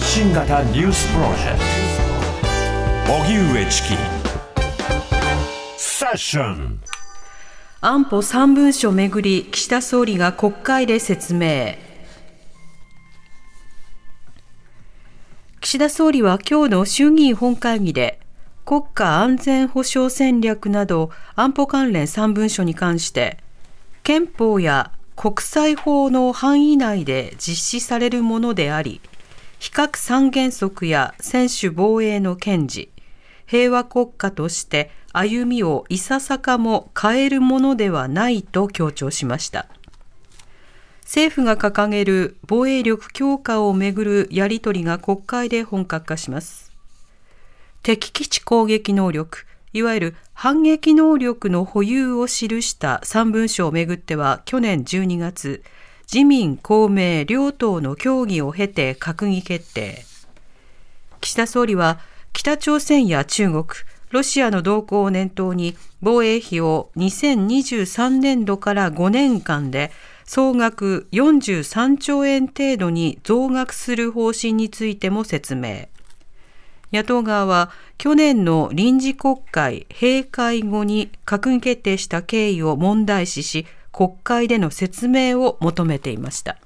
発信型ニュースプロジェクト。荻上チキ。セッション。安保3文書めぐり岸田総理が国会で説明。岸田総理は今日の衆議院本会議で国家安全保障戦略など安保関連3文書に関して憲法や国際法の範囲内で実施されるものであり非核三原則や専守防衛の堅持平和国家として歩みをいささかも変えるものではないと強調しました。政府が掲げる防衛力強化をめぐるやり取りが国会で本格化します。敵基地攻撃能力いわゆる反撃能力の保有を記した3文書をめぐっては去年12月自民公明両党の協議を経て閣議決定岸田総理は北朝鮮や中国ロシアの動向を念頭に防衛費を2023年度から5年間で総額43兆円程度に増額する方針についても説明。野党側は去年の臨時国会閉会後に閣議決定した経緯を問題視し、国会での説明を求めていました。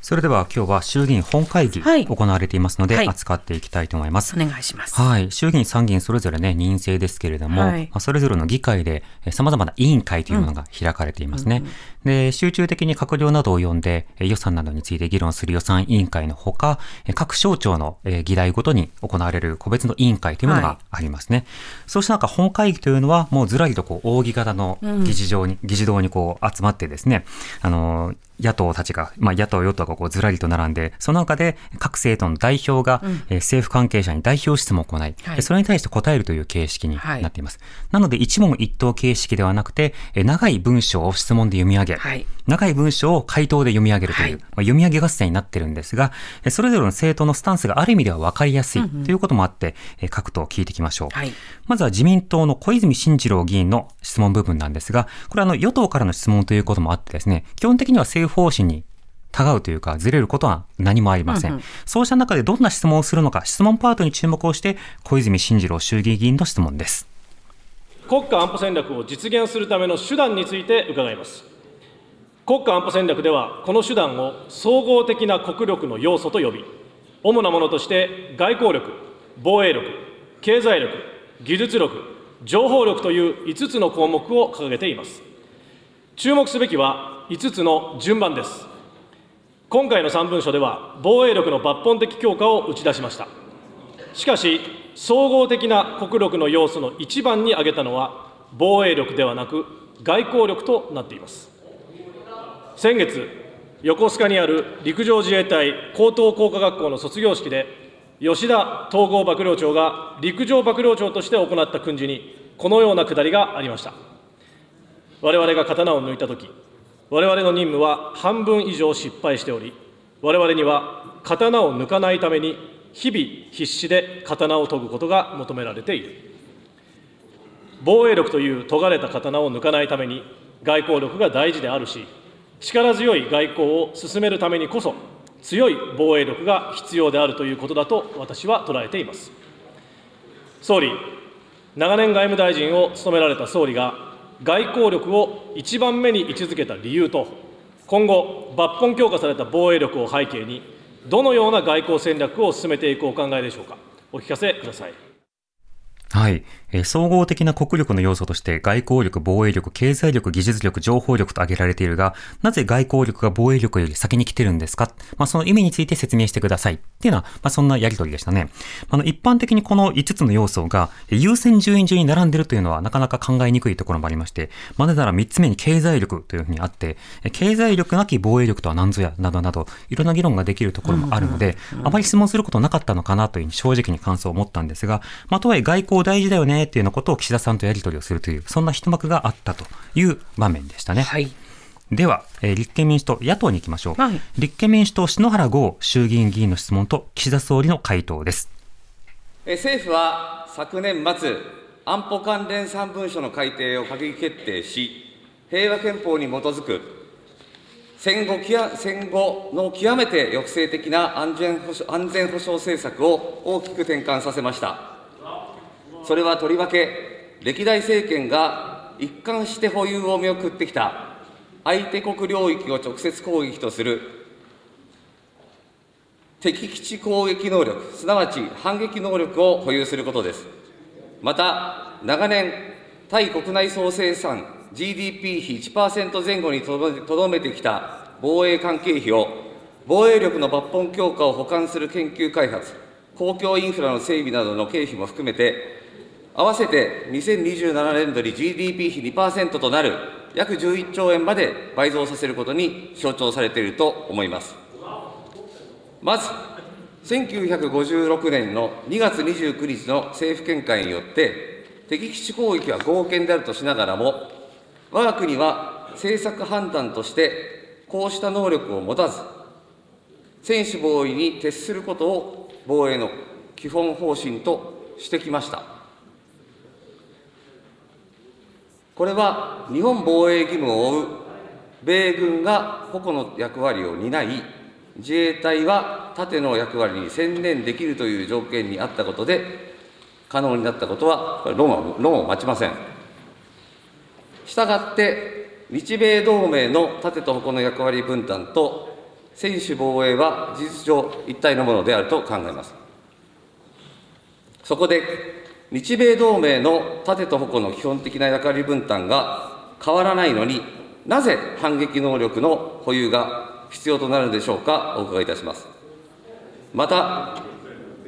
それでは今日は衆議院本会議行われていますので、はい、扱っていきたいと思います。お願いします。はい。衆議院、参議院それぞれね、任制ですけれども、はい、まあ、それぞれの議会で様々な委員会というものが開かれていますね。うんで、集中的に閣僚などを呼んで予算などについて議論する予算委員会のほか、各省庁の議題ごとに行われる個別の委員会というものがありますね。はい、そうした中、本会議というのはもうずらりとこう扇形の議事場に、うん、議事堂にこう集まってですね、あの、野党たちが、まあ、野党、与党がこうずらりと並んで、その中で各政党の代表が、うん、え政府関係者に代表質問を行い、はい、それに対して答えるという形式になっています。はい、なので、一問一答形式ではなくて、長い文章を質問で読み上げ、はい、長い文章を回答で読み上げるという、まあ、読み上げ合戦になってるんですが、それぞれの政党のスタンスがある意味では分かりやすいということもあって、うんうん、各党聞いていきましょう。まずは自民党の小泉進次郎議員の質問部分なんですが、これはあの与党からの質問ということもあってですね、基本的には政府方針にたがうというか、ずれることは何もありません。うんうん、そうした中でどんな質問をするのか、質問パートに注目をして、小泉進次郎衆議院議員の質問です。国家安保戦略を実現するための手段について伺います。国家安保戦略では、この手段を総合的な国力の要素と呼び、主なものとして外交力、防衛力、経済力、技術力、情報力という5つの項目を掲げています。注目すべきは5つの順番です。今回の3文書では、防衛力の抜本的強化を打ち出しました。しかし、総合的な国力の要素の一番に挙げたのは、防衛力ではなく、外交力となっています。先月、横須賀にある陸上自衛隊高等工科学校の卒業式で、吉田統合幕僚長が陸上幕僚長として行った訓示に、このようなくだりがありました。我々が刀を抜いたとき、我々の任務は半分以上失敗しており、我々には刀を抜かないために、日々必死で刀を研ぐことが求められている。防衛力という尖れた刀を抜かないために、外交力が大事であるし、力強い外交を進めるためにこそ、強い防衛力が必要であるということだと私は捉えています。総理、長年外務大臣を務められた総理が外交力を一番目に位置づけた理由と、今後、抜本強化された防衛力を背景に、どのような外交戦略を進めていくお考えでしょうか。お聞かせください。はい。えー、総合的な国力の要素として外交力、防衛力、経済力、技術力、情報力と挙げられているが、なぜ外交力が防衛力より先に来てるんですか？まあ、その意味について説明してください。っていうのは、まあ、そんなやりとりでしたね。あの、一般的にこの5つの要素が優先順位順に並んでるというのはなかなか考えにくいところもありまして、まあ、なぜなら3つ目に経済力というふうにあって、経済力なき防衛力とは何ぞや、などなど、いろんな議論ができるところもあるので、あまり質問することなかったのかなという正直に感想を持ったんですが、まあ、とはいえ外交大事だよねっていうようなことを岸田さんとやり取りをするという、そんな一幕があったという場面でしたね。はいでは、えー、立憲民主党、野党に行きましょう。はい、立憲民主党、篠原剛衆議院議員の質問と岸田総理の回答です。え政府は昨年末、安保関連3文書の改定を閣議決定し、平和憲法に基づく戦後戦後の極めて抑制的な安全保障安全保障政策を大きく転換させました。それはとりわけ、歴代政権が一貫して保有を見送ってきた相手国領域を直接攻撃とする敵基地攻撃能力、すなわち反撃能力を保有することです。また、長年、対国内総生産 GDP 比1%前後にとどめてきた防衛関係費を、防衛力の抜本強化を補完する研究開発、公共インフラの整備などの経費も含めて、合わせて2027年度に GDP 比2%となる約11兆円まで倍増させることに象徴されていると思います。まず、1956年の2月29日の政府見解によって、敵基地攻撃は合憲であるとしながらも、我が国は政策判断としてこうした能力を持たず、専守防衛に徹することを防衛の基本方針としてきました。これは日本防衛義務を負う米軍が個々の役割を担い、自衛隊は盾の役割に専念できるという条件にあったことで、可能になったことは論は論を待ちません。したがって、日米同盟の盾と矛の役割分担と専守防衛は事実上一体のものであると考えます。そこで、日米同盟の盾と矛の基本的な役割分担が変わらないのになぜ反撃能力の保有が必要となるのでしょうか、お伺いいたします。また、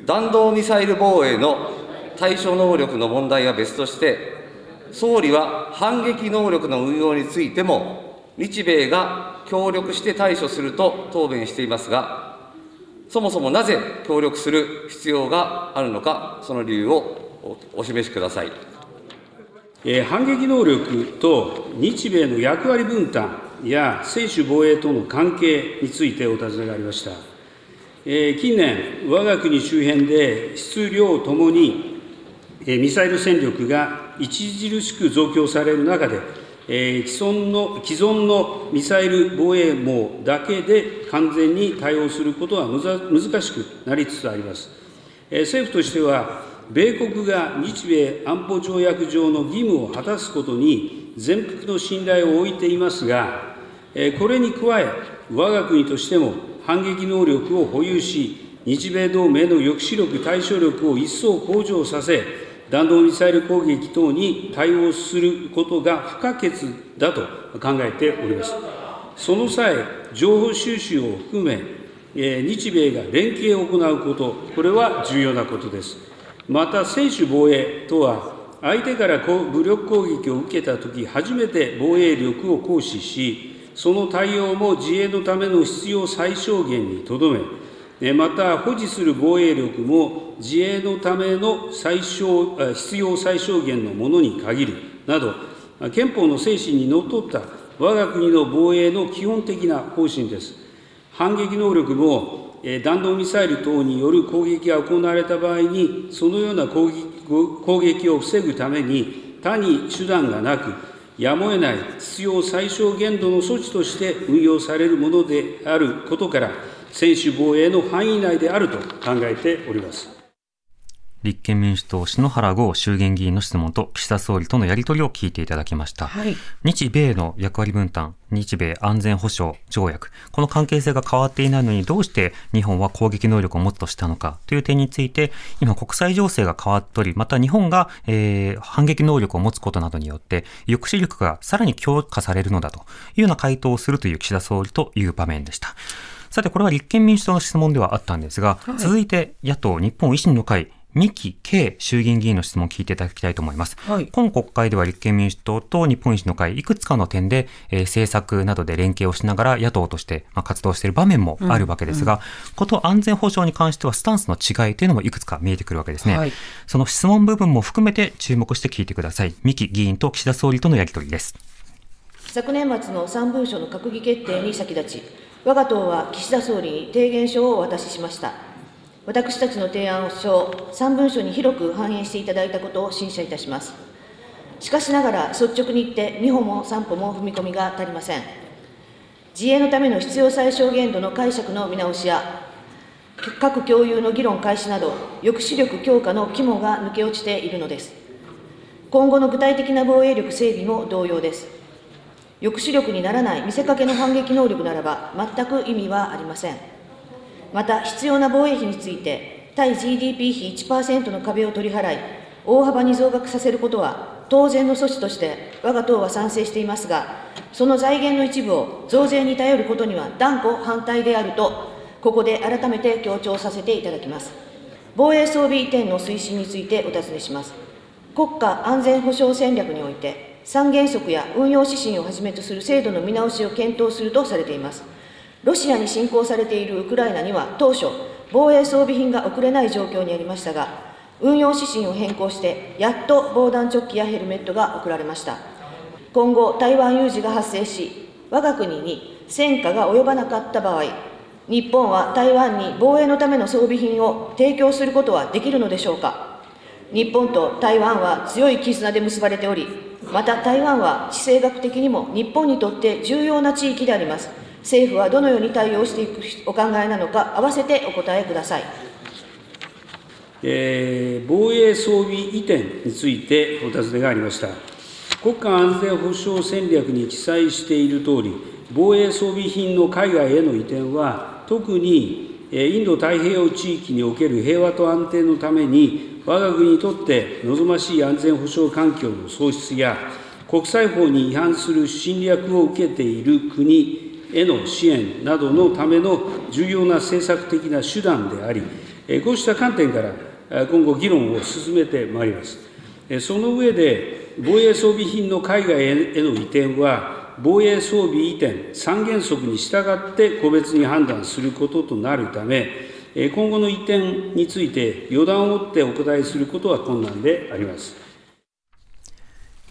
弾道ミサイル防衛の対処能力の問題は別として、総理は反撃能力の運用についても、日米が協力して対処すると答弁していますが、そもそもなぜ協力する必要があるのか、その理由をお示しください。え反撃能力と日米の役割分担や専守防衛との関係についてお尋ねがありました。え近年、我が国周辺で質量ともにミサイル戦力が著しく増強される中で、既存の既存のミサイル防衛網だけで完全に対応することは難しくなりつつあります。政府としては、米国が日米安保条約上の義務を果たすことに全幅の信頼を置いていますが、これに加え、我が国としても反撃能力を保有し、日米同盟の抑止力、対処力を一層向上させ、弾道ミサイル攻撃等に対応することが不可欠だと考えております。その際、情報収集を含め、日米が連携を行うこと、これは重要なことです。また、専守防衛とは、相手から武力攻撃を受けたとき、初めて防衛力を行使し、その対応も自衛のための必要最小限にとどめ、また保持する防衛力も自衛のための最小必要最小限のものに限るなど、憲法の精神にのっとった我が国の防衛の基本的な方針です。反撃能力も弾道ミサイル等による攻撃が行われた場合に、そのような攻撃攻撃を防ぐために、他に手段がなく、やむを得ない必要最小限度の措置として運用されるものであることから、専守防衛の範囲内であると考えております。立憲民主党篠原剛衆議院議員の質問と岸田総理とのやり取りを聞いていただきました、はい、日米の役割分担日米安全保障条約この関係性が変わっていないのにどうして日本は攻撃能力を持つとしたのかという点について今国際情勢が変わっておりまた日本が、えー、反撃能力を持つことなどによって抑止力がさらに強化されるのだというような回答をするという岸田総理という場面でした。さてこれは立憲民主党の質問ではあったんですが、はい、続いて野党日本維新の会三木慶衆議院議員の質問を聞いていただきたいと思います。はい、今国会では立憲民主党と日本維新の会、いくつかの点で、えー、政策などで連携をしながら野党として、まあ、活動している場面もあるわけですが、うんうん、こと安全保障に関してはスタンスの違いというのもいくつか見えてくるわけですね。はい、その質問部分も含めて注目して聞いてください。三木議員と岸田総理とのやり取りです。昨年末の3文書の閣議決定に先立ち、我が党は岸田総理に提言書をお渡ししました。私たちの提案書3文書に広く反映していただいたことを審査いたします。しかしながら、率直に言って、2歩も3歩も踏み込みが足りません。自衛のための必要最小限度の解釈の見直しや、核共有の議論開始など、抑止力強化の肝が抜け落ちているのです。今後の具体的な防衛力整備も同様です。抑止力にならない見せかけの反撃能力ならば、全く意味はありません。また、必要な防衛費について、対 GDP 比1%の壁を取り払い、大幅に増額させることは、当然の措置として、我が党は賛成していますが、その財源の一部を増税に頼ることには断固反対であると、ここで改めて強調させていただきます。防衛装備移転の推進についてお尋ねします。国家安全保障戦略において、三原則や運用指針をはじめとする制度の見直しを検討するとされています。ロシアに侵攻されているウクライナには当初、防衛装備品が送れない状況にありましたが、運用指針を変更して、やっと防弾チョッキやヘルメットが送られました。今後、台湾有事が発生し、我が国に戦火が及ばなかった場合、日本は台湾に防衛のための装備品を提供することはできるのでしょうか。日本と台湾は強い絆で結ばれており、また台湾は地政学的にも日本にとって重要な地域であります。政府はどのように対応していくお考えなのか、併せてお答えください。えー、防衛装備移転についてお尋ねがありました。国家安全保障戦略に記載しているとおり、防衛装備品の海外への移転は、特にインド太平洋地域における平和と安定のために、我が国にとって望ましい安全保障環境の創出や、国際法に違反する侵略を受けている国への支援などのための重要な政策的な手段であり、こうした観点から今後、議論を進めてまいります。その上で、防衛装備品の海外への移転は、防衛装備移転三原則に従って個別に判断することとなるため、今後の移転について予断を持ってお答えすることは困難であります。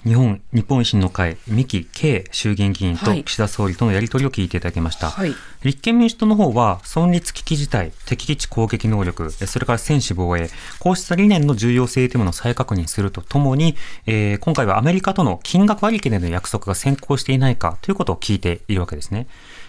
日本、日本維新の会、三木慶衆議院議員と岸田総理とのやり取りを聞いていただきました。はい、立憲民主党の方は、存立危機事態、敵基地攻撃能力、それから専守防衛、こうした理念の重要性というものを再確認するとともに、えー、今回はアメリカとの金額割り切りでの約束が先行していないかということを聞いているわけですね。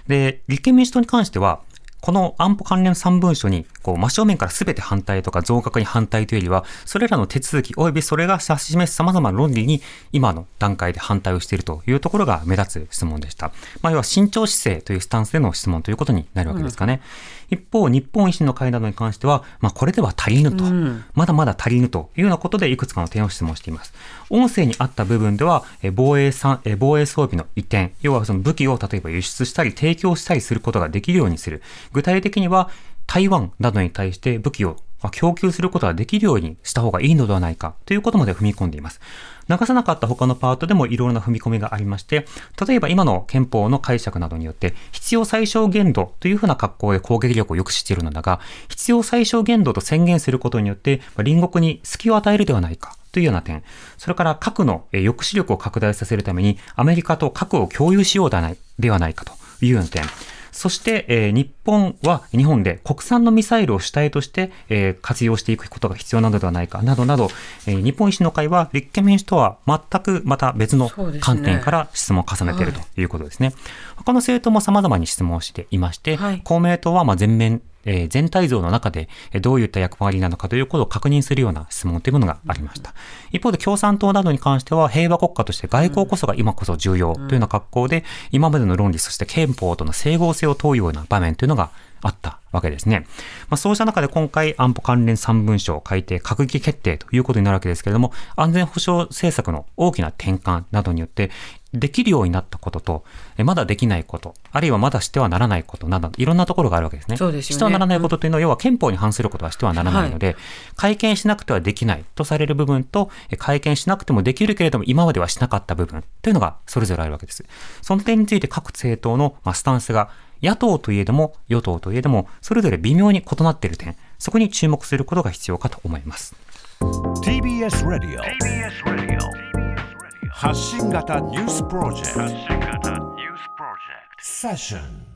で、立憲民主党に関しては、この安保関連3文書に、こう、真正面から全て反対とか増額に反対というよりは、それらの手続き及びそれが指し示す様々な論理に、今の段階で反対をしているというところが目立つ質問でした。まあ、要は慎重姿勢というスタンスでの質問ということになるわけですかね。うん一方、日本維新の会などに関しては、まあ、これでは足りぬと、うん、まだまだ足りぬというようなことで、いくつかの点を質問しています。音声にあった部分では、防衛防衛装備の移転、要はその武器を例えば輸出したり提供したりすることができるようにする。具体的には、台湾などに対して武器を供給することができるようにした方がいいのではないかということまで踏み込んでいます。流さなかった他のパートでもいろいろな踏み込みがありまして、例えば今の憲法の解釈などによって、必要最小限度というふうな格好で攻撃力を抑止しているのだが、必要最小限度と宣言することによって、隣国に隙を与えるではないか。というような点。それから核の抑止力を拡大させるためにアメリカと核を共有しようではないかというような点。そして、えー、日本は日本で国産のミサイルを主体として、えー、活用していくことが必要なのではないか。などなど、えー、日本維新の会は立憲民主とは全くまた別の観点から質問を重ねているということですね。すね。はい、他の政党も様々に質問をしていまして、はい、公明党はまあ全面えー、全体像の中でどういった役割なのかということを確認するような質問というものがありました。一方で共産党などに関しては平和国家として外交こそが今こそ重要というような格好で今までの論理そして憲法との整合性を問うような場面というのがあったわけですね。まあ、そうした中で今回安保関連3文書を改定閣議決定ということになるわけですけれども、安全保障政策の大きな転換などによって、できるようになったことと、まだできないこと、あるいはまだしてはならないことなど、いろんなところがあるわけですね。そうですねしてはならないことというのは、要は憲法に反することはしてはならないので、はい、会見しなくてはできないとされる部分と、会見しなくてもできるけれども、今まではしなかった部分というのがそれぞれあるわけです。その点について各政党のスタンスが、野党といえども、与党といえども、それぞれ微妙に異なっている点、そこに注目することが必要かと思います。TBS ラディオ TBS ラディオ発信型ニュースプロジェクト。セッション